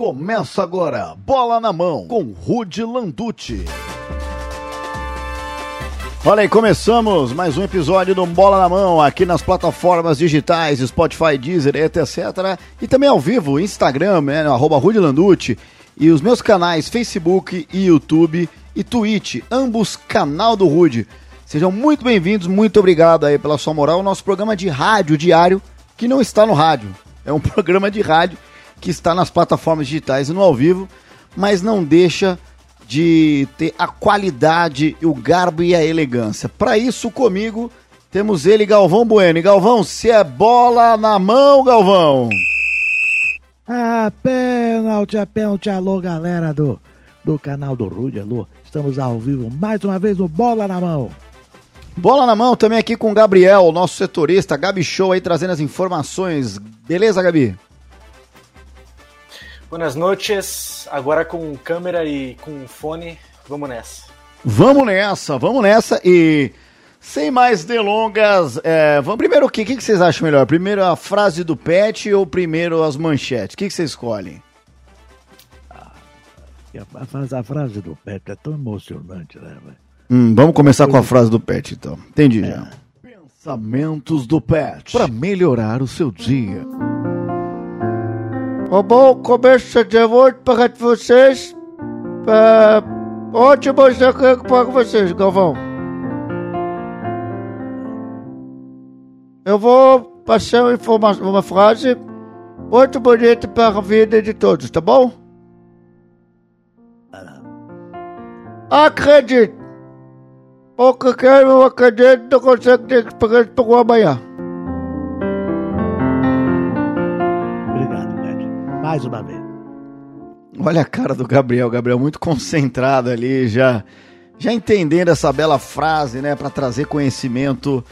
Começa agora, bola na mão, com Rude Landucci. Olha aí, começamos mais um episódio do Bola na Mão aqui nas plataformas digitais, Spotify, Deezer, etc. E também ao vivo, Instagram, né, arroba Rude Landucci, e os meus canais Facebook e YouTube e Twitch, ambos canal do Rude. Sejam muito bem-vindos, muito obrigado aí pela sua moral. O nosso programa de rádio diário, que não está no rádio, é um programa de rádio que está nas plataformas digitais e no ao vivo, mas não deixa de ter a qualidade, o garbo e a elegância. Para isso, comigo, temos ele, Galvão Bueno. E Galvão, se é bola na mão, Galvão! Ah, pênalti, é pênalti. Alô, galera do, do canal do Rude, alô. Estamos ao vivo mais uma vez no Bola na Mão. Bola na mão também aqui com o Gabriel, nosso setorista, Gabi Show aí trazendo as informações. Beleza, Gabi? Buenas noches, agora com câmera e com fone, vamos nessa. Vamos nessa, vamos nessa e sem mais delongas, é, vamos primeiro o que, o que vocês acham melhor? Primeiro a frase do Pet ou primeiro as manchetes? O que, que vocês escolhem? A, frase, a frase do Pepe é tão emocionante, né? Hum, vamos começar com a frase do Pet, então. Entendi já. Pensamentos do Pet para melhorar o seu dia. Um bom começo de hoje para vocês. É, ótimo dia para vocês, Galvão. Eu vou passar uma, uma frase muito bonita para a vida de todos, tá bom? Acredite! Porque quem não acredita não consegue ter esperança para o amanhã. Mais uma vez. Olha a cara do Gabriel, Gabriel muito concentrado ali, já já entendendo essa bela frase, né, para trazer conhecimento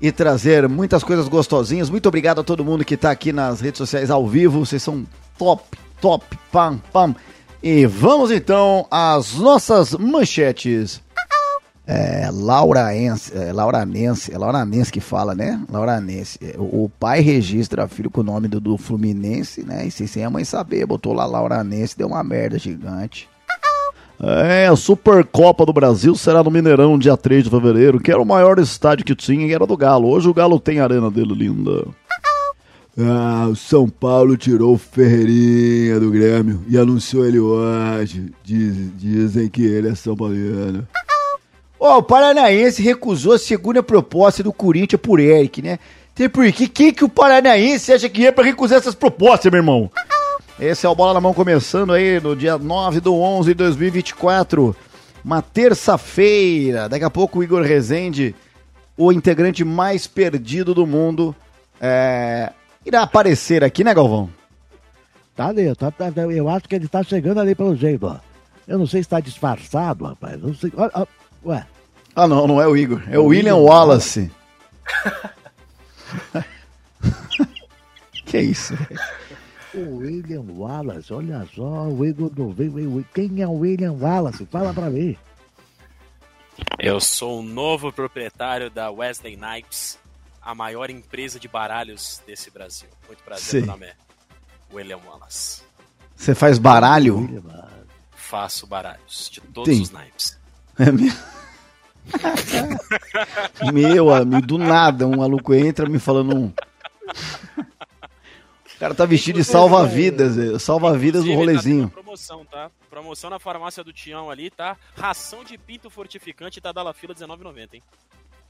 e trazer muitas coisas gostosinhas. Muito obrigado a todo mundo que tá aqui nas redes sociais ao vivo. Vocês são top, top, pam, pam. E vamos então às nossas manchetes. É, Laura Ense, é, Laura Nense, é Laura Nense que fala, né? Laura Nense. É, O, o pai registra filho com o nome do, do Fluminense, né? E sem, sem a mãe saber, botou lá Laura Nense, deu uma merda gigante. É, a Supercopa do Brasil será no Mineirão, dia 3 de fevereiro, que era o maior estádio que tinha e era do Galo. Hoje o Galo tem a arena dele linda. Ah, o São Paulo tirou o Ferreirinha do Grêmio e anunciou ele hoje. Diz- dizem que ele é São Paulino. Ó, o Paranaense recusou a segunda proposta do Corinthians por Eric, né? Tem por quê? Quem que o Paranaense acha que é pra recusar essas propostas, meu irmão? Esse é o Bola na Mão começando aí no dia 9 do 11 de 2024. Uma terça-feira. Daqui a pouco o Igor Rezende, o integrante mais perdido do mundo, é, irá aparecer aqui, né, Galvão? Tá ali, tá, tá- eu acho que ele tá chegando ali pelo jeito, ó. Eu não sei se tá disfarçado, rapaz. Não sei. ó, ó, ué, Ah, não, não é o Igor. É o William Wallace. que isso? o William Wallace, olha só, o Igor não veio. Quem é o William Wallace? Fala pra mim. Eu sou o novo proprietário da Wesley Knights, a maior empresa de baralhos desse Brasil. Muito prazer, Sim. meu nome é William Wallace. Você faz baralho? Faço baralhos de todos Sim. os naipes. É mesmo? Meu amigo, do nada, um maluco entra me falando um. O cara tá vestido de salva-vidas, é, salva-vidas do Inclusive, tá rolezinho. tendo promoção, tá? Promoção na farmácia do Tião ali, tá? Ração de pinto fortificante tá da La Fila R$19,90, hein?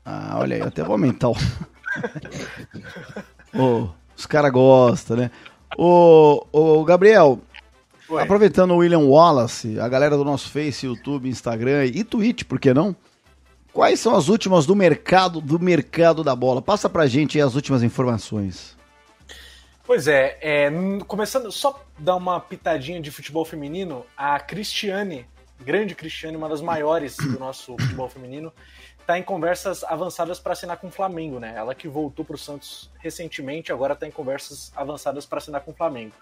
Ah, olha aí, eu até vou aumentar o. Ô, os caras gostam, né? Ô, ô, Gabriel, Oi. aproveitando o William Wallace, a galera do nosso Face, YouTube, Instagram e Twitch, por que não? Quais são as últimas do mercado do mercado da bola? Passa pra gente as últimas informações. Pois é, é, começando, só dar uma pitadinha de futebol feminino, a Cristiane, grande Cristiane, uma das maiores do nosso futebol feminino, está em conversas avançadas para assinar com o Flamengo, né? Ela que voltou para o Santos recentemente, agora está em conversas avançadas para assinar com o Flamengo.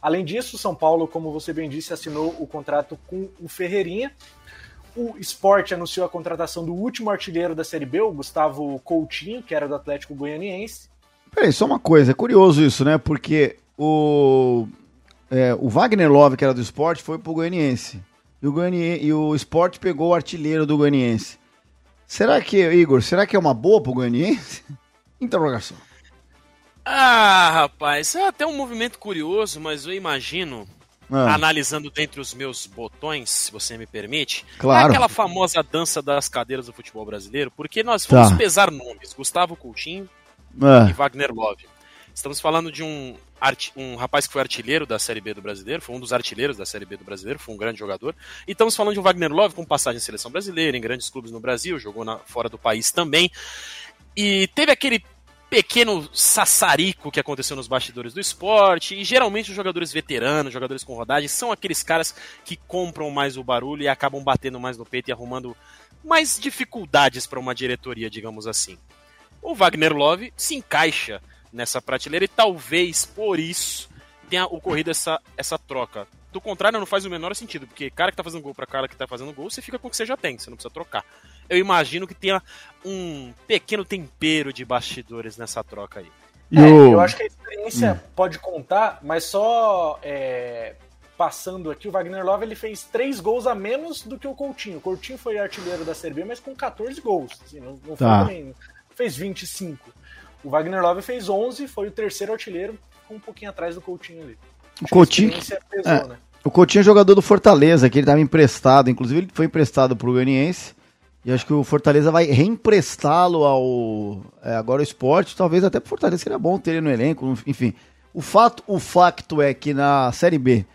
Além disso, o São Paulo, como você bem disse, assinou o contrato com o Ferreirinha. O Sport anunciou a contratação do último artilheiro da Série B, o Gustavo Coutinho, que era do Atlético Goianiense. Peraí, só uma coisa, é curioso isso, né? Porque o. é, o Wagner Love, que era do esporte, foi pro Goianiense. E o, Goianie... e o esporte pegou o artilheiro do Goianiense. Será que, Igor, será que é uma boa pro Goianiense? Interrogação. Ah, rapaz, é até um movimento curioso, mas eu imagino, Ah, analisando dentre os meus botões, se você me permite, Claro. é aquela famosa dança das cadeiras do futebol brasileiro, porque nós vamos Tá. pesar nomes, Gustavo Coutinho e ah, Wagner Love. Estamos falando de um, um rapaz que foi artilheiro da Série B do Brasileiro, foi um dos artilheiros da Série B do Brasileiro, foi um grande jogador. E estamos falando de um Wagner Love com passagem em seleção brasileira, em grandes clubes no Brasil, jogou na- fora do país também. E teve aquele pequeno sassarico que aconteceu nos bastidores do esporte. E geralmente os jogadores veteranos, jogadores com rodagem, são aqueles caras que compram mais o barulho e acabam batendo mais no peito e arrumando mais dificuldades para uma diretoria, digamos assim. O Wagner Love se encaixa nessa prateleira e talvez por isso tenha ocorrido essa, essa troca. Do contrário, não faz o menor sentido, porque cara que tá fazendo gol para cara que tá fazendo gol, você fica com o que você já tem, você não precisa trocar. Eu imagino que tenha um pequeno tempero de bastidores nessa troca aí. É, o- eu acho que a experiência pode contar, mas só é, passando aqui, o Wagner Love ele fez três gols a menos do que o Coutinho. O Coutinho foi artilheiro da Série B, mas com 14 gols. assim, não, não foi Tá. também- fez 25. O Wagner Love fez 11, foi o terceiro artilheiro, ficou um pouquinho atrás do Coutinho ali. o Acho Coutinho, experiência pesou, é. né? o Coutinho é jogador do Fortaleza, que ele estava emprestado. Inclusive, ele foi emprestado pro Goianiense. E acho que o Fortaleza vai reemprestá-lo ao. é, agora o esporte. Talvez até pro Fortaleza seria bom ter ele no elenco. Enfim. O fato, o facto é que na Série B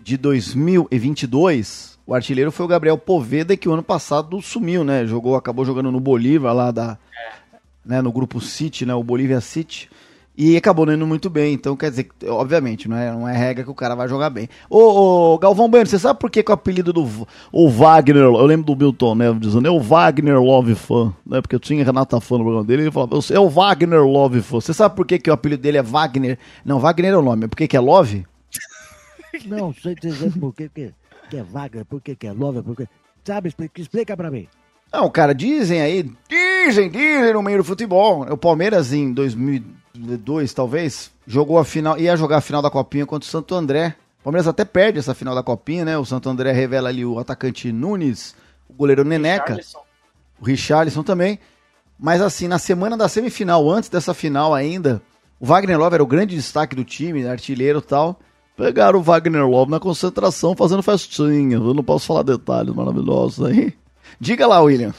de 2022, o artilheiro foi o Gabriel Poveda, que o ano passado sumiu, né? Jogou, acabou jogando no Bolívar lá da. Né, no grupo City, né? O Bolívia City. E acabou não indo muito bem. Então, quer dizer, obviamente, não é, não é regra que o cara vai jogar bem. Ô, ô, Galvão Bueno, você sabe por que, que o apelido do o Wagner, eu lembro do Milton Neves dizendo, é o Wagner Love Fan, né? Porque eu tinha Renata Fã no programa dele, ele falava, é o Wagner Love Fan. Você sabe por que, que o apelido dele é Wagner? Não, Wagner é o nome, por que, que é Love? Não sei dizer por que, que, que é Wagner, por que, que é Love, por que... Sabe, explica, explica pra mim. Não, cara, dizem aí, dizem, dizem no meio do futebol. O Palmeiras em 2002, talvez, jogou a final, ia jogar a final da Copinha contra o Santo André. O Palmeiras até perde essa final da Copinha, né? O Santo André revela ali o atacante Nunes, o goleiro Neneca, Richarlison. o Richarlison também. Mas assim, na semana da semifinal, antes dessa final ainda, o Wagner Love era o grande destaque do time, artilheiro e tal. Pegaram o Wagner Love na concentração fazendo festinha. Eu não posso falar detalhes maravilhosos aí. Diga lá, William.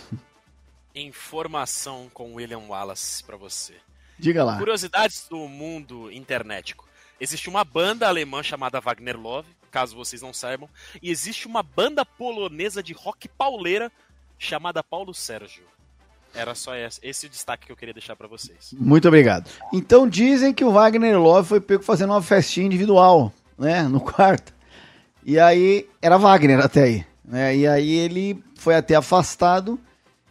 Informação com William Wallace pra você. Diga lá. Curiosidades do mundo internetico. Existe uma banda alemã chamada Wagner Love, caso vocês não saibam, e existe uma banda polonesa de rock pauleira chamada Paulo Sérgio. Era só esse, esse o destaque que eu queria deixar pra vocês. Muito obrigado. Então dizem que o Wagner Love foi pego fazendo uma festinha individual, né, no quarto. E aí era Wagner até aí, né? E aí ele foi até afastado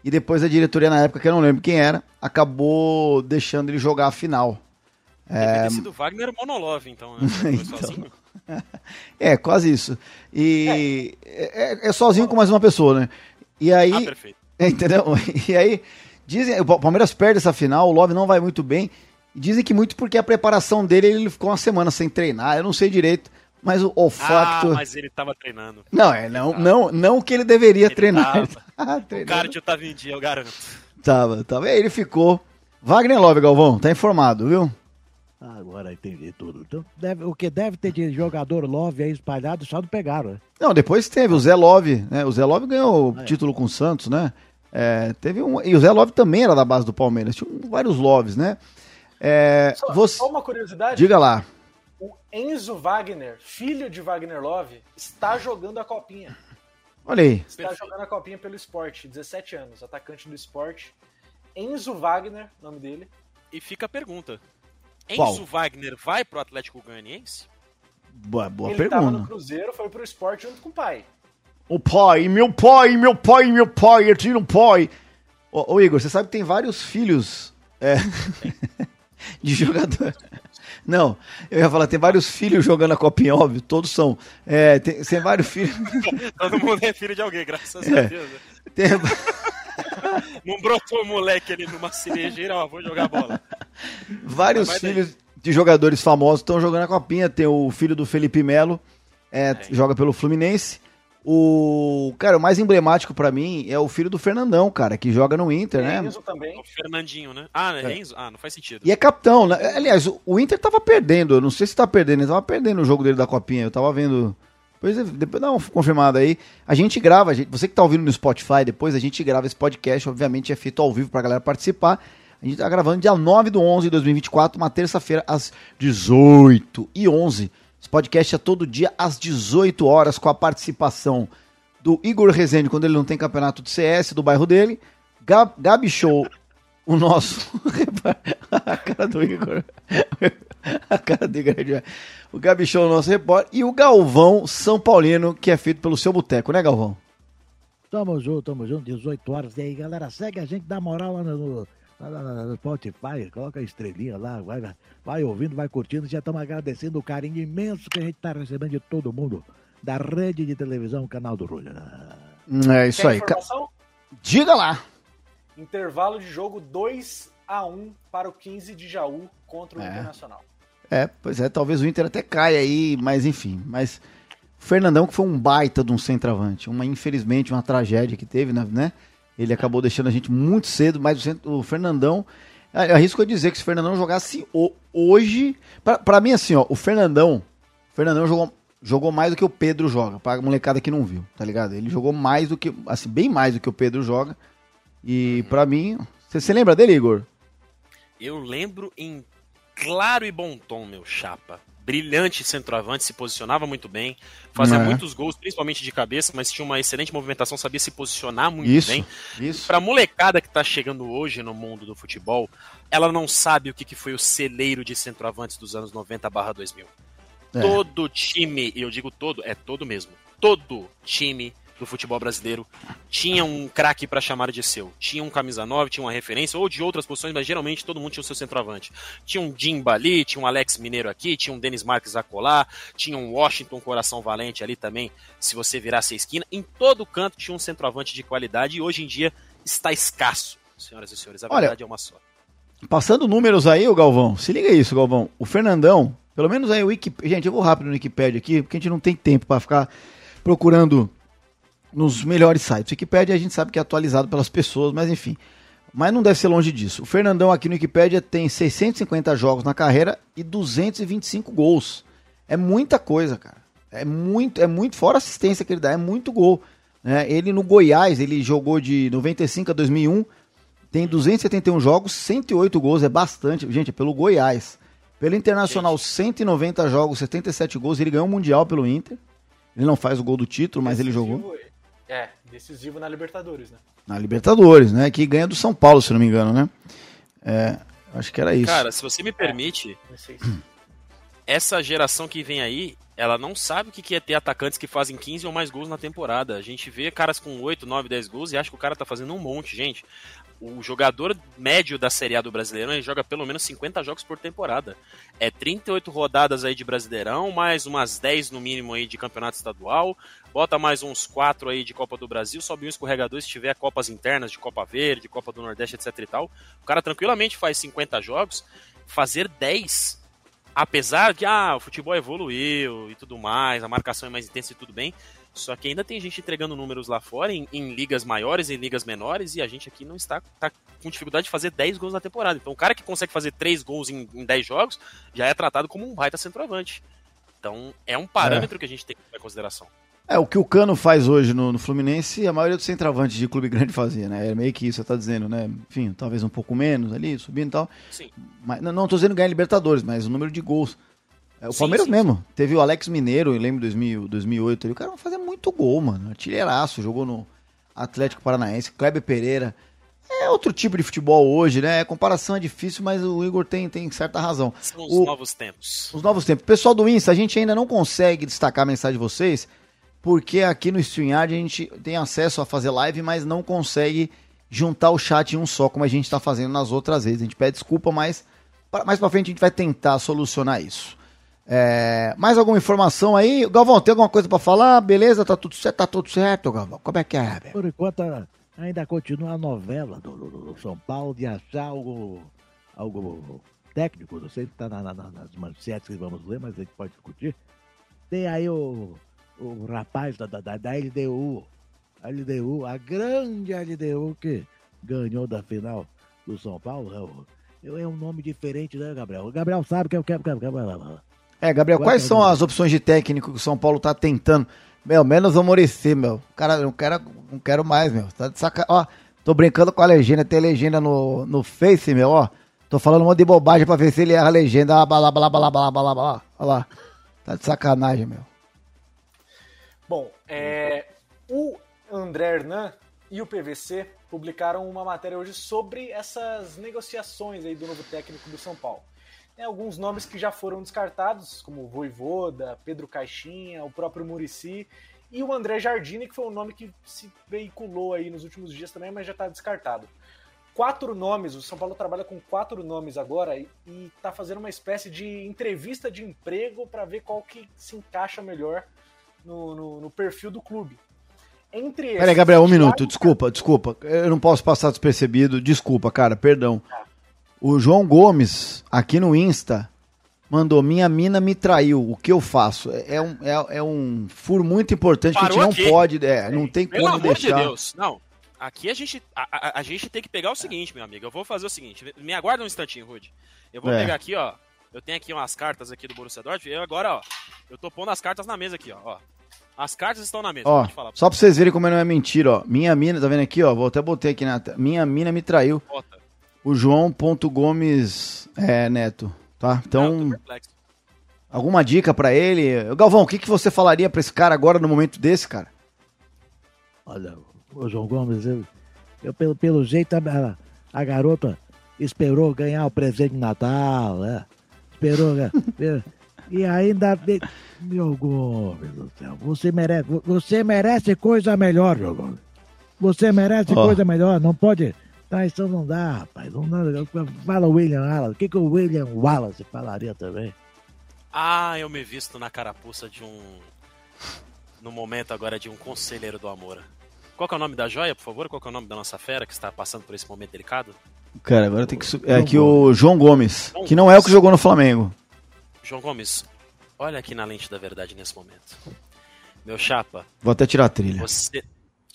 e depois a diretoria na época que eu não lembro quem era, acabou deixando ele jogar a final. Deve ter sido Wagner Monolove, então. Né? Foi Então. sozinho. É, quase isso. E é, é sozinho com mais uma pessoa, né? E aí Ah, perfeito. Entendeu? E aí, dizem, o Palmeiras perde essa final, o Love não vai muito bem. Dizem que muito porque a preparação dele, ele ficou uma semana sem treinar, eu não sei direito, mas o, o Ah, mas ele tava treinando. Não, é, não, não, não que ele deveria Ele treinar. tava. Tava O treinando. cardio tava em dia, eu garanto. Tava, tava. E aí ele ficou. Wagner Love, Galvão, tá informado, viu? Agora entendi tudo. Então, deve- o que deve ter de jogador Love aí espalhado, só não pegaram, né? Não, depois teve o Zé Love, né? O Zé Love ganhou o Ah, é. título com o Santos, né? É, teve um, e o Zé Love também era da base do Palmeiras, tinha vários Loves, né? É, Só, você, só uma curiosidade. diga lá. O Enzo Wagner, filho de Wagner Love, está jogando a copinha. Olha aí. Está Perfeito. jogando a copinha pelo esporte, 17 anos, atacante do esporte. Enzo Wagner, nome dele. E fica a pergunta. Qual? Enzo Wagner vai pro Atlético Goianiense? Boa, boa ele estava no pergunta. Cruzeiro, foi pro esporte junto com o pai. O pai, meu pai, meu pai, meu pai, eu tiro um pai. Ô, ô, Igor, você sabe que tem vários filhos é, de jogador. Não, eu ia falar, tem vários filhos jogando a copinha, óbvio, todos são. É, tem, tem vários filhos. Todo mundo é filho de alguém, graças É. a Deus. né? tem- Não brotou o moleque ali numa cerejeira, ó, vou jogar bola. vários Vai daí. filhos. de jogadores famosos estão jogando a copinha. Tem o filho do Felipe Melo, é, é. joga pelo Fluminense. O cara, o mais emblemático para mim é o filho do Fernandão, cara, que joga no Inter, né? Enzo também. O Fernandinho, né? Ah, é. Enzo? Ah, não faz sentido. E é capitão, né? Aliás, o Inter tava perdendo, eu não sei se tá perdendo, ele tava perdendo o jogo dele da copinha, eu tava vendo. Depois, depois dá uma confirmada aí. A gente grava, a gente, você que tá ouvindo no Spotify, depois a gente grava esse podcast, obviamente é feito ao vivo pra galera participar. A gente tá gravando dia 9 do 11 de 2024, uma terça-feira, às 18 e 11 esse podcast é todo dia às 18 horas com a participação do Igor Rezende quando ele não tem campeonato de CS do bairro dele, Gab, Gabi Show, o nosso. a cara do Igor. a cara do Igor. O Gabi Show, o nosso repórter, e o Galvão São Paulino, que é feito pelo seu boteco, né, Galvão? Tamo junto, tamo junto, 18 horas. E aí, galera, segue a gente, dá moral lá no Spotify, coloca a estrelinha lá, vai, vai ouvindo, vai curtindo. Já estamos agradecendo o carinho imenso que a gente está recebendo de todo mundo da rede de televisão Canal do Rulha. É isso Quer aí. Informação? Diga lá. Intervalo de jogo 2 a 1 para o 15 de Jaú contra o é. Internacional. É, pois é, talvez o Inter até caia aí, mas enfim. Mas o Fernandão que foi um baita de um centroavante, uma infelizmente uma tragédia que teve, né? Ele acabou deixando a gente muito cedo, mas o, Fernandão. Arrisco a dizer que se o Fernandão jogasse hoje. para mim, assim, ó, o Fernandão. O Fernandão jogou, jogou mais do que o Pedro joga. Pra molecada que não viu, tá ligado? Ele jogou mais do que. Assim, bem mais do que o Pedro joga. E uhum. para mim. Você lembra dele, Igor? Eu lembro em claro e bom tom, meu chapa brilhante centroavante, se posicionava muito bem, fazia é. muitos gols, principalmente de cabeça, mas tinha uma excelente movimentação, sabia se posicionar muito isso, bem. Isso. Pra molecada que tá chegando hoje no mundo do futebol, ela não sabe o que, que foi o celeiro de centroavantes dos anos 90 barra 2000. É. Todo time, e eu digo todo, é todo mesmo, todo time do futebol brasileiro tinha um craque para chamar de seu. Tinha um camisa 9, tinha uma referência, ou de outras posições, mas geralmente todo mundo tinha o seu centroavante. Tinha um Jimba ali, tinha um Alex Mineiro aqui, tinha um Denis Marques acolá, tinha um Washington Coração Valente ali também, se você virasse a esquina. Em todo canto tinha um centroavante de qualidade e hoje em dia está escasso, senhoras e senhores. A Olha, verdade é uma só. Passando números aí, o Galvão, se liga isso, Galvão. O Fernandão, pelo menos aí o Wikipedia. Gente, eu vou rápido no Wikipedia aqui, porque a gente não tem tempo para ficar procurando nos melhores sites. O Wikipedia a gente sabe que é atualizado pelas pessoas, mas enfim. Mas não deve ser longe disso. O Fernandão aqui no Wikipedia tem 650 jogos na carreira e 225 gols. É muita coisa, cara. É muito, é muito fora a assistência que ele dá, é muito gol. É, ele no Goiás, ele jogou de 95 a 2001, tem 271 jogos, 108 gols, é bastante. Gente, é pelo Goiás. Pelo Internacional, 190 jogos, 77 gols. Ele ganhou o Mundial pelo Inter. Ele não faz o gol do título, mas ele jogou. É, decisivo na Libertadores, né? Na Libertadores, né? Que ganha do São Paulo, se não me engano, né? É, acho que era isso. Cara, se você me permite, é, essa geração que vem aí, ela não sabe o que é ter atacantes que fazem 15 ou mais gols na temporada. A gente vê caras com 8, 9, 10 gols e acha que o cara tá fazendo um monte, gente. O jogador médio da Série A do Brasileirão ele joga pelo menos 50 jogos por temporada. É 38 rodadas aí de Brasileirão, mais umas 10 no mínimo aí de campeonato estadual, bota mais uns 4 aí de Copa do Brasil, sobe um escorregador se tiver Copas internas de Copa Verde, Copa do Nordeste, etc e tal. O cara tranquilamente faz 50 jogos, fazer 10 apesar de ah, o futebol evoluiu e tudo mais, a marcação é mais intensa e tudo bem, só que ainda tem gente entregando números lá fora, em, em ligas maiores, em ligas menores, e a gente aqui não está tá com dificuldade de fazer 10 gols na temporada. Então o cara que consegue fazer 3 gols em, em 10 jogos já é tratado como um baita centroavante. Então é um parâmetro é. que a gente tem que ter em consideração. É, o que o Cano faz hoje no, no, Fluminense, a maioria dos centroavantes de clube grande fazia, né? É meio que isso, você tá dizendo, né? Enfim, talvez um pouco menos ali, subindo e tal. Sim. Mas, não, não tô dizendo ganhar Libertadores, mas o número de gols. É, o sim, Palmeiras sim, mesmo. Sim. Teve o Alex Mineiro, eu lembro 2000, 2008. Ali, o cara fazia muito gol, mano. Artilheiraço, jogou no Atlético Paranaense. Kleber Pereira. É outro tipo de futebol hoje, né? A comparação é difícil, mas o Igor tem, tem certa razão. São os o, novos tempos. Os novos tempos. Pessoal do Insta, a gente ainda não consegue destacar a mensagem de vocês, porque aqui no StreamYard a gente tem acesso a fazer live, mas não consegue juntar o chat em um só, como a gente está fazendo nas outras vezes. A gente pede desculpa, mas mais para frente a gente vai tentar solucionar isso. É, mais alguma informação aí? Galvão, tem alguma coisa para falar? Beleza? Tá tudo certo? Tá tudo certo, Galvão? Como é que é? Por enquanto, ainda continua a novela do, do, do São Paulo de achar algo, algo técnico, não sei se está na, na, nas manchetes que vamos ler, mas a gente pode discutir. Tem aí o, o rapaz da, da, da LDU, a LDU, a grande LDU que ganhou da final do São Paulo. É, é um nome diferente, né, Gabriel? O Gabriel sabe que eu quero. É, Gabriel, quais são as opções de técnico que o São Paulo tá tentando? Meu, menos o Murici, meu. Cara, não quero, não quero mais, meu. Tá de saca... Ó, tô brincando com a legenda, tem legenda no, no Face, meu, ó. Tô falando um monte de bobagem pra ver se ele erra a legenda. Ah, blá, blá, blá, blá, blá, blá, blá. Olha lá. Tá de sacanagem, meu. Bom, é, o André Hernan e o PVC publicaram uma matéria hoje sobre essas negociações aí do novo técnico do São Paulo. Tem alguns nomes que já foram descartados, como Voivoda, Pedro Caixinha, o próprio Murici e o André Jardine, que foi um nome que se veiculou aí nos últimos dias também, mas já está descartado. Quatro nomes, o São Paulo trabalha com quatro nomes agora e está fazendo uma espécie de entrevista de emprego para ver qual que se encaixa melhor no, no, no perfil do clube. Entre Peraí, Gabriel, um minuto, desculpa, desculpa. Eu não posso passar despercebido, desculpa, cara, perdão. O João Gomes, aqui no Insta, mandou: Minha mina me traiu, o que eu faço? É, é um, é, é um furo muito importante Parou que a gente não pode, é, não tem Pelo como amor deixar. De Deus, não. Aqui a gente, a, a, a, gente tem que pegar o seguinte, meu amigo. Eu vou fazer o seguinte. Me aguarda um instantinho, Rude. Eu vou é. pegar aqui, ó. Eu tenho aqui umas cartas aqui do Borussia Dortmund. Eu agora, ó. Eu tô pondo as cartas na mesa aqui, ó. ó. As cartas estão na mesa. Ó, só pra vocês verem como não é mentira, ó. Minha mina, tá vendo aqui, ó? Vou até botei aqui na. Minha mina me traiu. Bota. O João Ponto Gomes é, Neto, tá? Então. Não, alguma dica para ele? Galvão, o que, que você falaria para esse cara agora no momento desse, cara? Olha, o João Gomes, eu, eu pelo, pelo jeito a, a garota esperou ganhar o presente de Natal, né? Esperou. Né? e ainda. Meu Gomes do céu, você merece, você merece coisa melhor, meu Gomes. Você merece oh. coisa melhor, não pode. Tá, isso não dá, rapaz. Não dá. Fala William Wallace. O que, que o William Wallace falaria também? Ah, eu me visto na carapuça de um. No momento agora de um conselheiro do amor. Qual é o nome da joia, por favor? Qual é o nome da nossa fera que está passando por esse momento delicado? Cara, agora tem que subir. É aqui o João Gomes, João que não é o que jogou no Flamengo. João Gomes, olha aqui na lente da verdade nesse momento. Meu chapa. Vou até tirar a trilha. Você.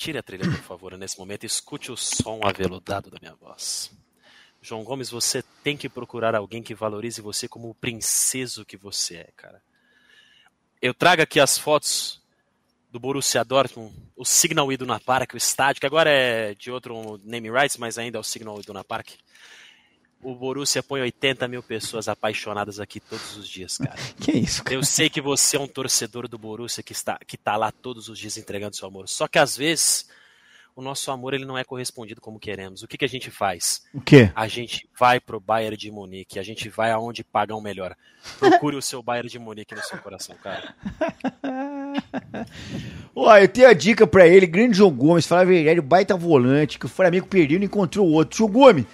Tire a trilha, por favor, nesse momento. Escute o som aveludado da minha voz. João Gomes, você tem que procurar alguém que valorize você como o princeso que você é, cara. Eu trago aqui as fotos do Borussia Dortmund, o Signal Iduna Park, o estádio, que agora é de outro name rights, mas ainda é o Signal Iduna Park. O Borussia põe 80 mil pessoas apaixonadas aqui todos os dias, cara. Que isso, cara? Eu sei que você é um torcedor do Borussia que está, que tá lá todos os dias entregando seu amor. Só que às vezes o nosso amor ele não é correspondido como queremos. O que, que a gente faz? O quê? A gente vai pro Bayern de Munique, a gente vai aonde pagam melhor. Procure o seu Bayern de Munique no seu coração, cara. Ué, eu tenho a dica pra ele, grande João Gomes, fala a verdade, baita volante, que o Flamengo perdeu e não encontrou outro. João Gomes,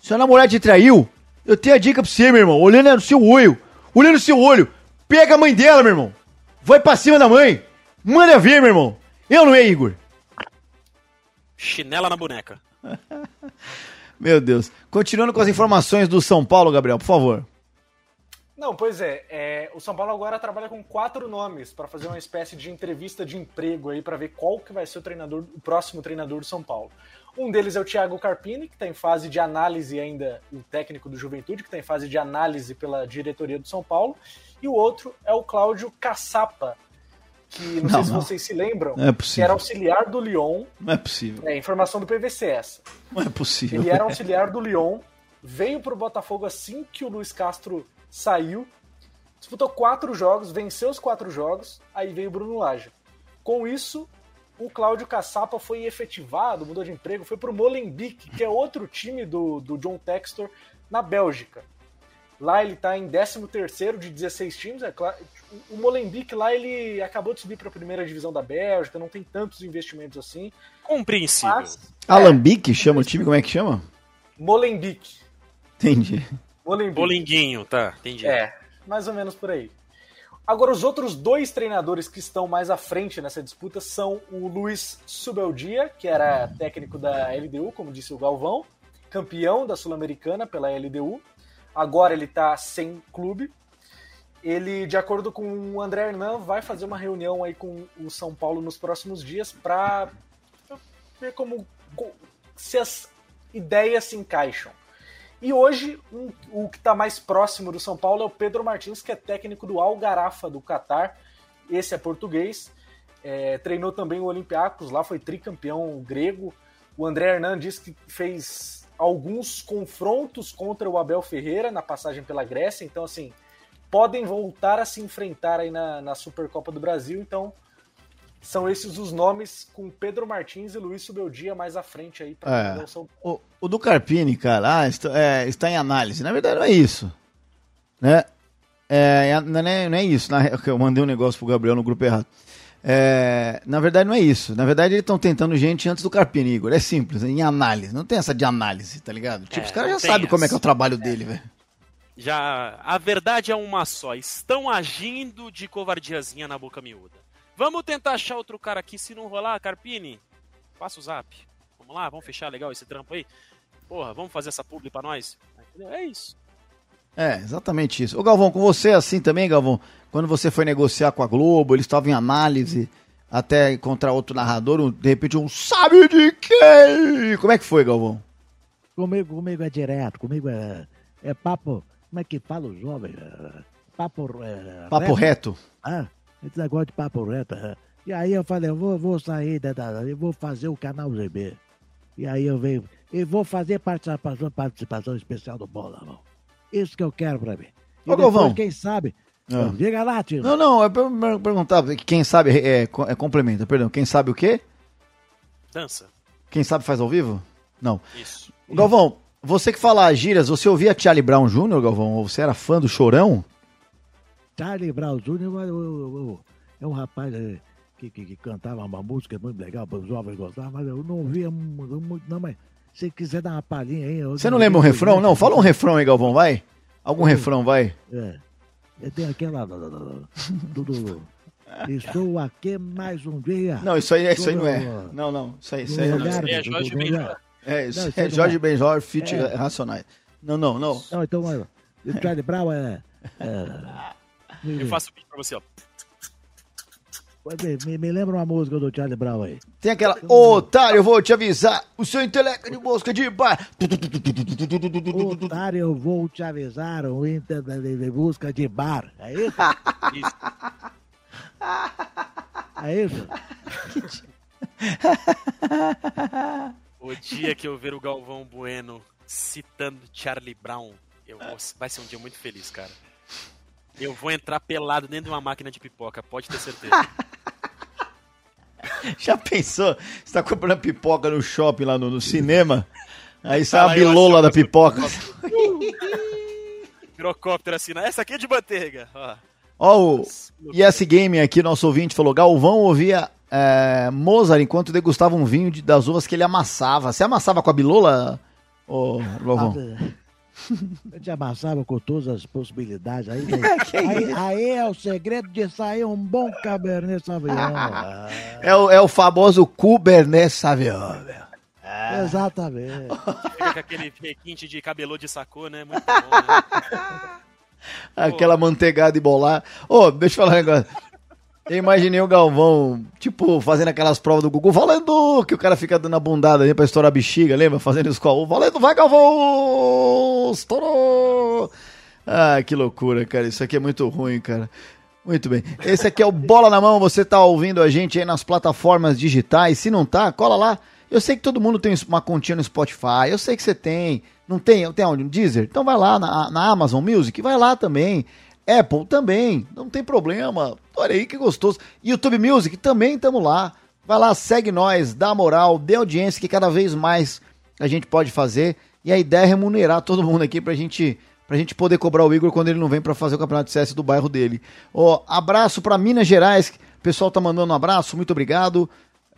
seu namorado te traiu? Eu tenho a dica pra você, meu irmão, olhando no seu olho, olhando no seu olho, pega a mãe dela, meu irmão, vai pra cima da mãe, manda ver, meu irmão. Eu não é, Igor? Chinela na boneca. Meu Deus. Continuando com as informações do São Paulo, Gabriel, por favor. Não, pois é, é, o São Paulo agora trabalha com quatro nomes para fazer uma espécie de entrevista de emprego aí para ver qual que vai ser o treinador, o próximo treinador do São Paulo. Um deles é o Thiago Carpini, que está em fase de análise ainda, o técnico do Juventude, que está em fase de análise pela diretoria do São Paulo. E o outro é o Cláudio Caçapa, que não, não sei se não. vocês se lembram, é que era auxiliar do Lyon. Não é possível. É, informação do PVC essa. Não é possível. Ele era auxiliar do Lyon, veio para o Botafogo assim que o Luiz Castro saiu, disputou quatro jogos, venceu os quatro jogos, aí veio o Bruno Lage. Com isso, o Cláudio Caçapa foi efetivado, mudou de emprego, foi para o Molenbeek, que é outro time do, do John Textor, na Bélgica. Lá ele está em 13º de 16 times. É claro, o Molenbeek lá ele acabou de subir para a primeira divisão da Bélgica, não tem tantos investimentos assim. Compreensível. Mas, Alambique é, chama o time, como é que chama? Molenbeek. Entendi. Molenbeek. Bolinguinho, tá, entendi. É, mais ou menos por aí. Agora, os outros dois treinadores que estão mais à frente nessa disputa são o Luiz Subeldia, que era técnico da LDU, como disse o Galvão, campeão da Sul-Americana pela LDU, Agora ele está sem clube. Ele, de acordo com o André Hernan, vai fazer uma reunião aí com o São Paulo nos próximos dias para ver como se as ideias se encaixam. E hoje, um, o que está mais próximo do São Paulo é o Pedro Martins, que é técnico do Algarafa do Catar. Esse é português. É, treinou também o Olympiacos, lá foi tricampeão grego. O André Hernan disse que fez alguns confrontos contra o Abel Ferreira na passagem pela Grécia. Então, assim, podem voltar a se enfrentar aí na, na Supercopa do Brasil. Então, são esses os nomes com Pedro Martins e Luiz Subeldia mais à frente aí para é. São... o, o do Carpini, cara, ah, está, é, está, em análise. Na verdade, não é isso. Né? É, não, é, não é isso. Na, eu mandei um negócio pro Gabriel no grupo errado. É, na verdade, não é isso. Na verdade, eles estão tentando gente antes do Carpini, Igor. É simples, em análise. Não tem essa de análise, tá ligado? Tipo, é, os caras já sabem como é que é o trabalho dele, velho. Já. A verdade é uma só. Estão agindo de covardiazinha na boca miúda. Vamos tentar achar outro cara aqui. Se não rolar, Carpini, passa o zap. Vamos lá, vamos fechar legal esse trampo aí. Porra, vamos fazer essa publi pra nós. É isso. É, exatamente isso. Ô Galvão, com você é assim também, Galvão? Quando você foi negociar com a Globo, eles estavam em análise até encontrar outro narrador, de repente um sabe de quem? Como é que foi, Galvão? Comigo, comigo é direto, comigo é, é papo, como é que fala o jovem? É, papo, é, papo reto. reto. Ah, esse negócio de papo reto. E aí eu falei, eu vou, vou sair, da, da, eu vou fazer o canal ZB. E aí eu venho, e vou fazer participação, participação especial do Bola, irmão. Isso que eu quero pra mim. E Ô, depois, Galvão. quem sabe, ah. Diga lá, tio. Não, não, eu perguntava, quem sabe, é, é complementa, perdão, quem sabe o quê? Dança. Quem sabe faz ao vivo? Não. Isso. Galvão, você que fala gírias, você ouvia Charlie Brown Jr., Galvão? Ou você era fã do Chorão? Charlie Brown Jr. é um rapaz é, que, que, que, cantava uma música muito legal para os jovens gostarem, mas eu não via muito, não, mas se quiser dar uma palhinha aí... Você não lembra um refrão? Não, fala um refrão aí, Galvão, vai. Algum refrão, vai. É. Tem aquela... Tudo... Estou aqui mais um dia. Não, isso aí, isso aí não é. Não, não. Isso aí, isso aí, não, isso aí é Jorge Benjor. É, isso, não, é Jorge Benjor, Fit é. Racionais. Não, não, não. Não, então, o Charlie Brown é... é eu faço o beat pra você, ó. Me, me lembra uma música do Charlie Brown aí. Tem aquela, otário, eu vou te avisar, o seu intelecto é de música de bar. Otário, eu vou te avisar, o Inter de busca de bar. É isso? isso. É isso? o dia que eu ver o Galvão Bueno citando Charlie Brown, eu vou, vai ser um dia muito feliz, cara. Eu vou entrar pelado dentro de uma máquina de pipoca, pode ter certeza. Já pensou? Você tá comprando pipoca no shopping lá no, no cinema? Aí sai a bilola da pipoca. Pirocóptero assim, essa aqui é de manteiga. Ó, Ó o ES Game aqui, nosso ouvinte, falou: Galvão ouvia é, Mozart enquanto degustava um vinho de, das uvas que ele amassava. Você amassava com a bilola, ô Galvão? A gente amassava com todas as possibilidades. Aí, aí, aí, é o segredo de sair um bom Cabernet Sauvignon. é, o, é o famoso Cabernet Sauvignon, velho. É. Exatamente. Fica com aquele requinte de cabelo de sacô, né? Muito bom, né? Aquela manteigada e bolar. Ô, oh, deixa eu falar um negócio. Eu imaginei o Galvão, tipo, fazendo aquelas provas do Gugu, valendo! Que o cara fica dando a bundada ali pra estourar a bexiga, lembra? Fazendo isso com valendo, vai Galvão! Estourou! Ah, que loucura, cara. Isso aqui é muito ruim, cara. Muito bem. Esse aqui é o Bola na Mão. Você tá ouvindo a gente aí nas plataformas digitais. Se não tá, cola lá. Eu sei que todo mundo tem uma continha no Spotify. Eu sei que você tem. Não tem? Tem onde? No Deezer? Então vai lá na, na Amazon Music. Vai lá também. Apple também, não tem problema. Olha aí que gostoso. YouTube Music também estamos lá. Vai lá, segue nós, dá moral, dê audiência que cada vez mais a gente pode fazer. E a ideia é remunerar todo mundo aqui pra gente, pra gente poder cobrar o Igor quando ele não vem para fazer o campeonato de CS do bairro dele. Ó, abraço para Minas Gerais. O pessoal tá mandando um abraço, muito obrigado.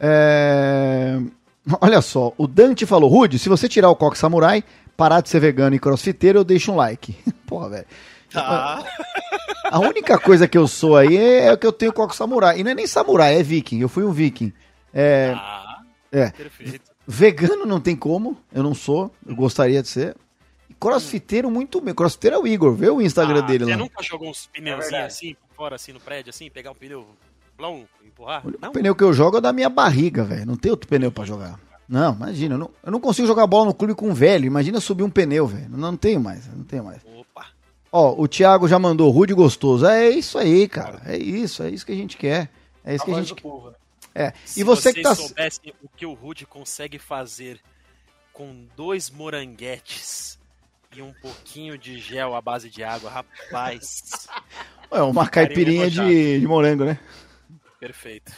É... Olha só, o Dante falou: Rude, se você tirar o coque samurai, parar de ser vegano e crossfiteiro, eu deixo um like. Porra, velho. Tá. A única coisa que eu sou aí é, que eu tenho coco samurai. E não é nem samurai, é viking. Eu fui um viking. É, ah, é. Perfeito. Vegano não tem como, eu não sou, eu gostaria de ser. Crossfiteiro muito bem. Crossfiteiro é o Igor, vê o Instagram Ah, dele Você lá. nunca jogou uns pneuzinhos verdade. assim, por fora, assim, no prédio, assim, pegar um pneu plão, empurrar? O pneu que eu jogo é da minha barriga, velho. Não tem outro pneu pra jogar. Não, imagina, eu não, eu não consigo jogar bola no clube com um velho. Imagina subir um pneu, velho. Não, não tenho mais, não tenho mais. Opa. Ó, o Thiago já mandou rude gostoso. É isso aí, cara. É isso, é isso que a gente quer. É isso A que a gente do povo, né? É. Se E você que vocês tá. soubessem o que o Rude consegue fazer com dois moranguetes e um pouquinho de gel à base de água, rapaz. É uma caipirinha de, de morango, né? Perfeito.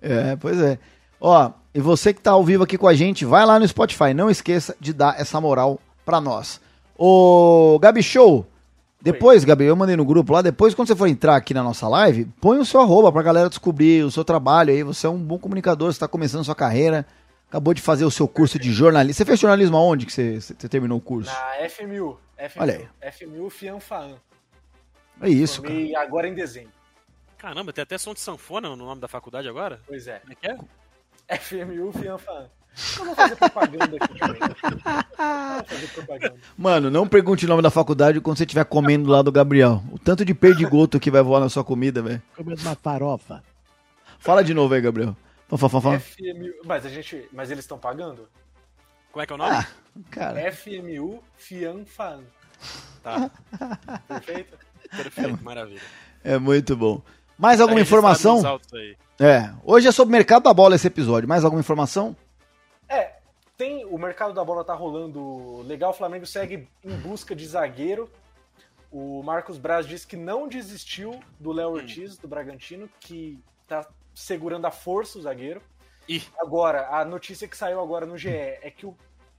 É, pois é. Ó, e você que tá ao vivo aqui com a gente, vai lá no Spotify. Não esqueça de dar essa moral pra nós. Ô, Gabi Show. Depois, Gabi, eu mandei no grupo lá. Depois, quando você for entrar aqui na nossa live, põe o seu arroba pra galera descobrir o seu trabalho aí. Você é um bom comunicador, você tá começando sua carreira. Acabou de fazer o seu curso de jornalismo. Você fez jornalismo aonde que você, você terminou o curso? Na FMU. FMU Olha aí. FMU Fianfaan. É isso, cara. Formei agora em dezembro. Caramba, tem até som de sanfona no nome da faculdade agora? Pois é. Como é que é? FMU Fianfaan. Eu vou fazer propaganda aqui também. Fazer propaganda. Mano, não pergunte o nome da faculdade quando você estiver comendo lá do Gabriel. O tanto de perdigoto que vai voar na sua comida, velho. Comendo uma farofa. Fala de novo aí, Gabriel. Fala, fala, fala. FMU. Mas a gente. Mas eles estão pagando? Como é que é o nome? Ah, cara. FMU Fianfaan. Tá, Perfeito? perfeito, maravilha. É muito bom. Mais alguma informação? É. Hoje é sobre o mercado da bola esse episódio. Mais alguma informação? É, tem. O mercado da bola tá rolando legal. O Flamengo segue em busca de zagueiro. O Marcos Braz disse que não desistiu do Léo Ortiz, do Bragantino, que tá segurando a força o zagueiro. Ih. Agora, a notícia que saiu agora no GE é que o,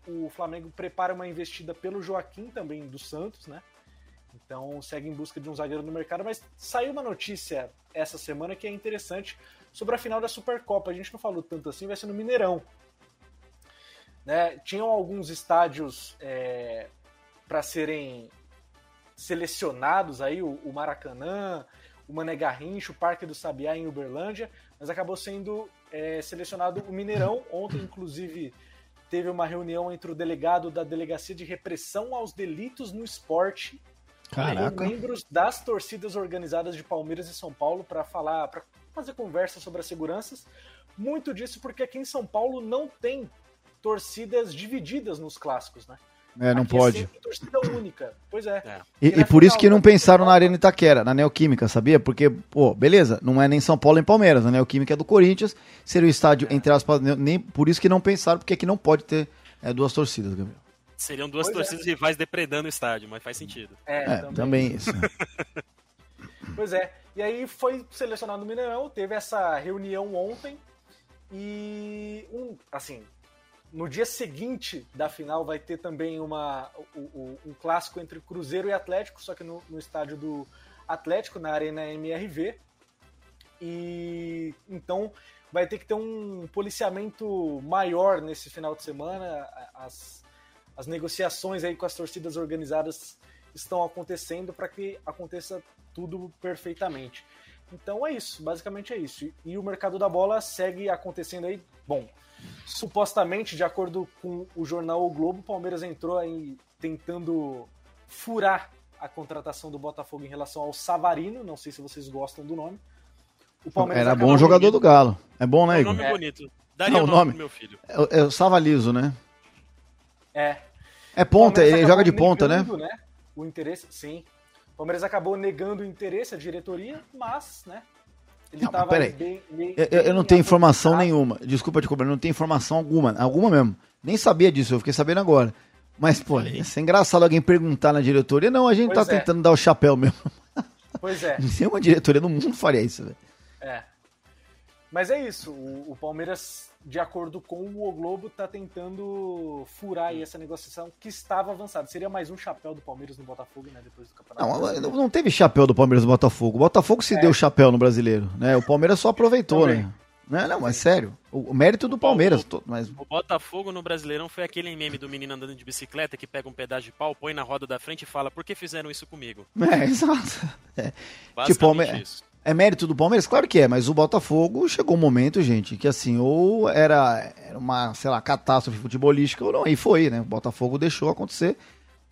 o Flamengo prepara uma investida pelo Joaquim também do Santos, né? Então segue em busca de um zagueiro no mercado, mas saiu uma notícia essa semana que é interessante sobre a final da Supercopa. A gente não falou tanto assim, vai ser no Mineirão. Né? Tinham alguns estádios para serem selecionados aí, o, o Maracanã, o Mané Garrincha, o Parque do Sabiá em Uberlândia, mas acabou sendo é, selecionado o Mineirão. Ontem, inclusive, teve uma reunião entre o delegado da Delegacia de Repressão aos Delitos no Esporte Caraca. com membros das torcidas organizadas de Palmeiras e São Paulo para falar, para fazer conversa sobre as seguranças. Muito disso porque aqui em São Paulo não tem torcidas divididas nos clássicos, né? É, não Aqui É pode. sempre torcida única. Pois é. É. E, e por isso que não pensaram na Arena Itaquera, na Neoquímica, sabia? Porque, pô, beleza, não é nem São Paulo nem Palmeiras, a Neoquímica é do Corinthians, seria o estádio, entre aspas, ne- nem, por isso que não pensaram, porque aqui não pode ter é, duas torcidas, Gabriel. Seriam duas Pois é. torcidas rivais depredando o estádio, mas faz sentido. É, É, também isso. Pois é. E aí foi selecionado no Mineirão, teve essa reunião ontem e um, assim, no dia seguinte da final vai ter também uma, um clássico entre Cruzeiro e Atlético, só que no, no estádio do Atlético, na Arena MRV. E então vai ter que ter um policiamento maior nesse final de semana. As, as negociações aí com as torcidas organizadas estão acontecendo para que aconteça tudo perfeitamente. Então é isso, basicamente é isso. E o mercado da bola segue acontecendo aí. Bom, supostamente, de acordo com o jornal O Globo, o Palmeiras entrou aí tentando furar a contratação do Botafogo em relação ao Savarino. Não sei se vocês gostam do nome. O Era acabou bom jogador do Galo. É bom, né, É um Igor? nome É. bonito. Daria Não, o o nome, meu filho. É, o- é o Savalizo, né? É. É O ponta, Palmeiras ele joga de ponta, né? negando, O interesse, sim. O Palmeiras acabou negando o interesse à diretoria, mas, né? Ele Não, estava peraí. bem, bem- Eu, eu- não tenho informação avançado. nenhuma. Desculpa te cobrar, eu não tenho informação alguma. Alguma mesmo. Nem sabia disso, eu fiquei sabendo agora. Mas, pô, é engraçado alguém perguntar na diretoria. Não, a gente Pois tá é. tentando dar o chapéu mesmo. Pois é, Nenhuma diretoria do mundo faria isso, velho. é. Mas é isso, o, o Palmeiras, de acordo com o O Globo, tá tentando furar aí essa negociação que estava avançada. Seria mais um chapéu do Palmeiras no Botafogo, né? Depois do campeonato. Não, não teve chapéu do Palmeiras no Botafogo. O Botafogo se deu chapéu no brasileiro, né? O Palmeiras só aproveitou, Também. né? Não, não, mas sério. O, o mérito do Palmeiras. to- Mas, O Botafogo no Brasileirão foi aquele meme do menino andando de bicicleta que pega um pedaço de pau, põe na roda da frente e fala: Por que fizeram isso comigo? é, exato. É. Palme- isso. É mérito do Palmeiras? Claro que é, mas o Botafogo chegou um momento, gente, que assim, ou era, uma, sei lá, catástrofe futebolística ou não, aí foi, né? O Botafogo deixou acontecer.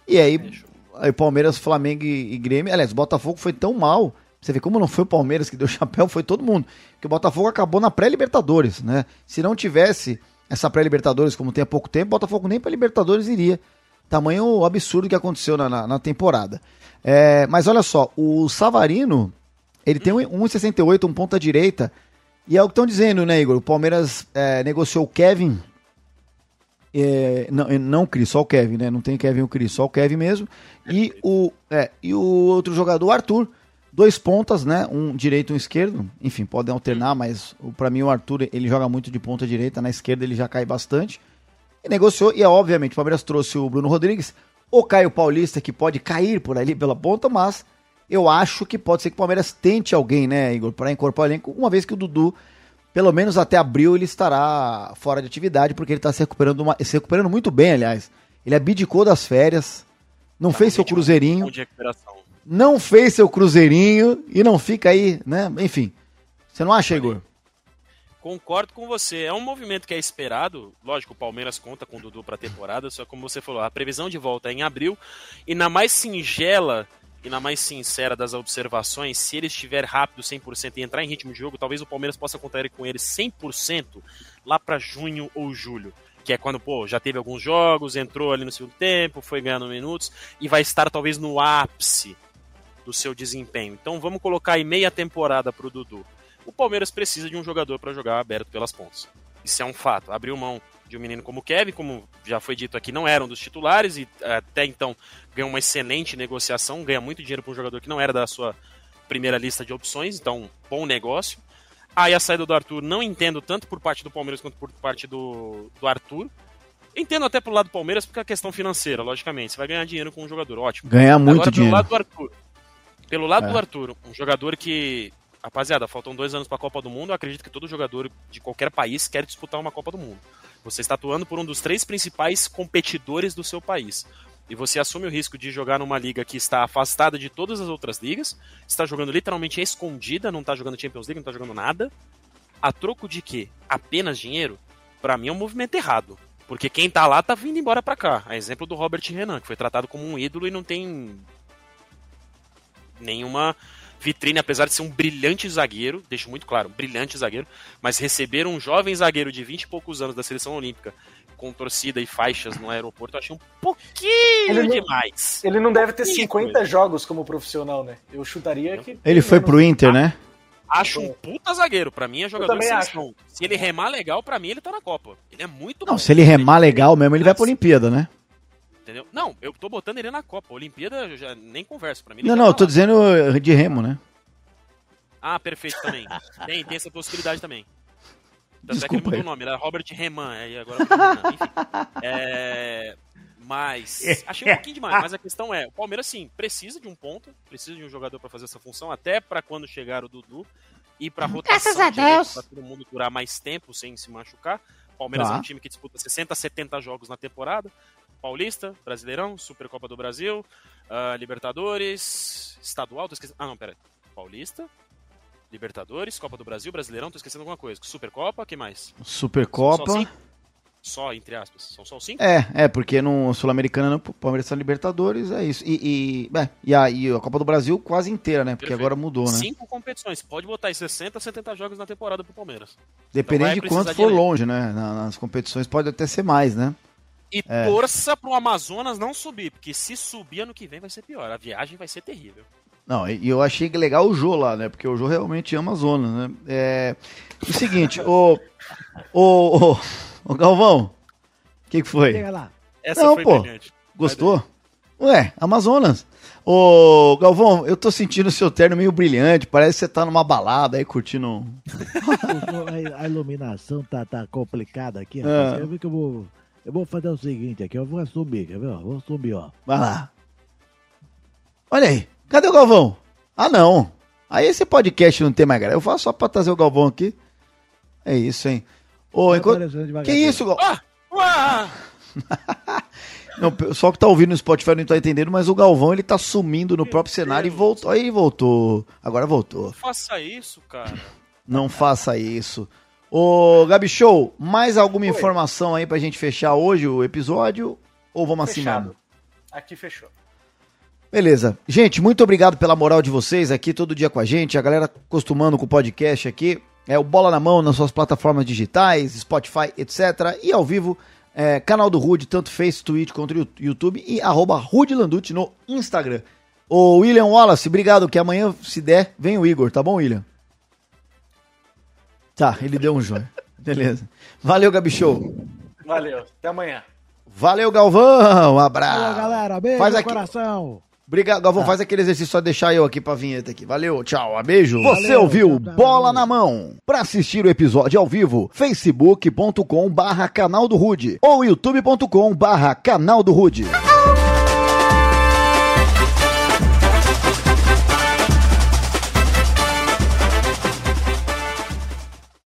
E aí, aí Palmeiras, Flamengo e, e Grêmio. Aliás, Botafogo foi tão mal. Você vê como não foi o Palmeiras que deu chapéu, foi todo mundo. Que o Botafogo acabou na pré-Libertadores, né? Se não tivesse essa pré-Libertadores, como tem há pouco tempo, o Botafogo nem para Libertadores iria. Tamanho absurdo que aconteceu na, na, na temporada. É, mas olha só, o Savarino, ele tem 1,68, um ponta direita. E é o que estão dizendo, né, Igor? O Palmeiras é, negociou o Kevin. É, não, não o Cris, só o Kevin, né? Não tem Kevin o Cris, só o Kevin mesmo. E o, é, e o outro jogador, o Arthur. Dois pontas, né? Um direito e um esquerdo. Enfim, podem alternar, mas para mim o Arthur ele joga muito de ponta direita. Na esquerda ele já cai bastante. E negociou, e obviamente o Palmeiras trouxe o Bruno Rodrigues, o Caio Paulista, que pode cair por ali pela ponta, mas eu acho que pode ser que o Palmeiras tente alguém, né, Igor, para incorporar o elenco, uma vez que o Dudu, pelo menos até abril, ele estará fora de atividade, porque ele está se recuperando, uma, se recuperando muito bem, aliás. Ele abdicou das férias, não tá fez seu cruzeirinho, não fez seu cruzeirinho e não fica aí, né? Enfim, você não acha, Igor? Concordo com você. É um movimento que é esperado. Lógico, o Palmeiras conta com o Dudu para a temporada, só como você falou, a previsão de volta é em abril. E na mais singela e na mais sincera das observações, se ele estiver rápido 100% e entrar em ritmo de jogo, talvez o Palmeiras possa contar com ele 100% lá para junho ou julho. Que é quando, pô, já teve alguns jogos, entrou ali no segundo tempo, foi ganhando minutos e vai estar talvez no ápice do seu desempenho. Então vamos colocar aí meia temporada pro Dudu. O Palmeiras precisa de um jogador para jogar aberto pelas pontas. Isso é um fato. Abriu mão de um menino como o Kevin, como já foi dito aqui, não era um dos titulares e até então ganhou uma excelente negociação, ganha muito dinheiro para um jogador que não era da sua primeira lista de opções, então bom negócio. Aí a saída do Arthur não entendo tanto por parte do Palmeiras quanto por parte do, do Arthur. Entendo até pro lado do Palmeiras porque é a questão financeira, logicamente. Você vai ganhar dinheiro com um jogador, ótimo. Ganhar muito Agora, dinheiro. Pelo lado do Arthur. Pelo lado é. do Arthur, um jogador que rapaziada, faltam dois anos para a Copa do Mundo. Eu acredito que todo jogador de qualquer país quer disputar uma Copa do Mundo. Você está atuando por um dos três principais competidores do seu país. E você assume o risco de jogar numa liga que está afastada de todas as outras ligas, está jogando literalmente escondida, não está jogando Champions League, não está jogando nada. A troco de quê? Apenas dinheiro? Para mim é um movimento errado. Porque quem tá lá tá vindo embora para cá. A exemplo do Robert Renan, que foi tratado como um ídolo e não tem nenhuma vitrine, apesar de ser um brilhante zagueiro, deixo muito claro, um brilhante zagueiro, mas receber um jovem zagueiro de 20 e poucos anos da seleção olímpica com torcida e faixas no aeroporto, eu achei um pouquinho ele não, demais. Ele não deve ter 50 coisa. jogos como profissional, né? Eu chutaria que. Ele foi pro Inter, né? Acho um puta zagueiro. Pra mim é jogador de seleção. Se ele remar legal, pra mim ele tá na Copa. Ele é muito Não, bom. se ele remar legal mesmo, ele vai pra Olimpíada, né? Entendeu? Não, eu tô botando ele na Copa. Olimpíada eu já nem converso. Pra mim, não, não, eu tô dizendo de remo, né? Ah, perfeito também. tem, tem essa possibilidade também. Tanto Desculpa é que ele mudou o nome, era Robert Reman, aí agora Enfim. É, mas achei um pouquinho demais, mas a questão é, o Palmeiras sim, precisa de um ponto, precisa de um jogador para fazer essa função, até para quando chegar o Dudu e para rotação Graças a Deus. para todo mundo durar mais tempo sem se machucar. Palmeiras tá. é um time que disputa 60, 70 jogos na temporada. Paulista, Brasileirão, Supercopa do Brasil, uh, Libertadores, Estadual, tô esquecendo. Ah, não, pera. Paulista, Libertadores, Copa do Brasil, Brasileirão, tô esquecendo alguma coisa. Supercopa, que mais? Supercopa. Só, só, entre aspas. São só os cinco? É, é, porque no Sul-Americana, o Palmeiras está Libertadores, é isso. E, e, é, e, a, e a Copa do Brasil quase inteira, né? Porque Perfeito. agora mudou, né? Cinco competições. Pode botar aí 60, 70 jogos na temporada pro Palmeiras. Dependendo de quanto for de longe, né? Nas competições pode até ser mais, né? E é. torça pro Amazonas não subir, porque se subir ano que vem vai ser pior. A viagem vai ser terrível. Não, e eu achei que legal o Jô lá, né? Porque o Jô realmente ama Amazonas, né? É. O seguinte, o. O. O, o Galvão, o que, que foi? Chega lá. Essa não, pô. Brilhante. Gostou? Ué, Amazonas. Ô, Galvão, eu tô sentindo o seu terno meio brilhante, parece que você tá numa balada aí curtindo. a iluminação tá, tá complicada aqui, rapaz. Ah. Eu vi que eu vou eu vou fazer o seguinte aqui, eu vou assumir, quer ver? Vou assumir, ó. Vai lá. Olha aí, cadê o Galvão? Ah, não. Aí esse podcast não tem mais graça. Eu faço só pra trazer o Galvão aqui. É isso, hein? Ô, enquanto... Que isso, Galvão? Ah! não, o pessoal que tá ouvindo no Spotify não tá entendendo, mas o Galvão ele tá sumindo no próprio cenário e voltou. Aí voltou. Agora voltou. Não faça isso, cara. Não faça isso. Ô, Gabi Show, mais alguma Oi. informação aí pra gente fechar hoje o episódio? Ou vamos Fechado. aqui fechou. Beleza. Gente, muito obrigado pela moral de vocês aqui todo dia com a gente. A galera acostumando com o podcast aqui. É o Bola na Mão nas suas plataformas digitais, Spotify, etc. E ao vivo, é, canal do Rude, tanto Face, Twitch quanto YouTube. E arroba Rude Landucci no Instagram. Ô William Wallace, obrigado, que amanhã, se der, vem o Igor, tá bom, William? Tá, ele deu um joio. Beleza. Valeu, Gabi Show. Valeu, até amanhã. Valeu, Galvão. Um abraço. Falou, galera. Beijo Faz no aqui- coração. Obrigado, Galvão. Faz aquele exercício só deixar eu aqui pra vinheta aqui. Valeu, tchau, beijo. Você Valeu, ouviu tchau, tchau, Bola valeu. na Mão. Pra assistir o episódio ao vivo, facebook.com barra canal do Rude ou youtube.com barra canal do Rude.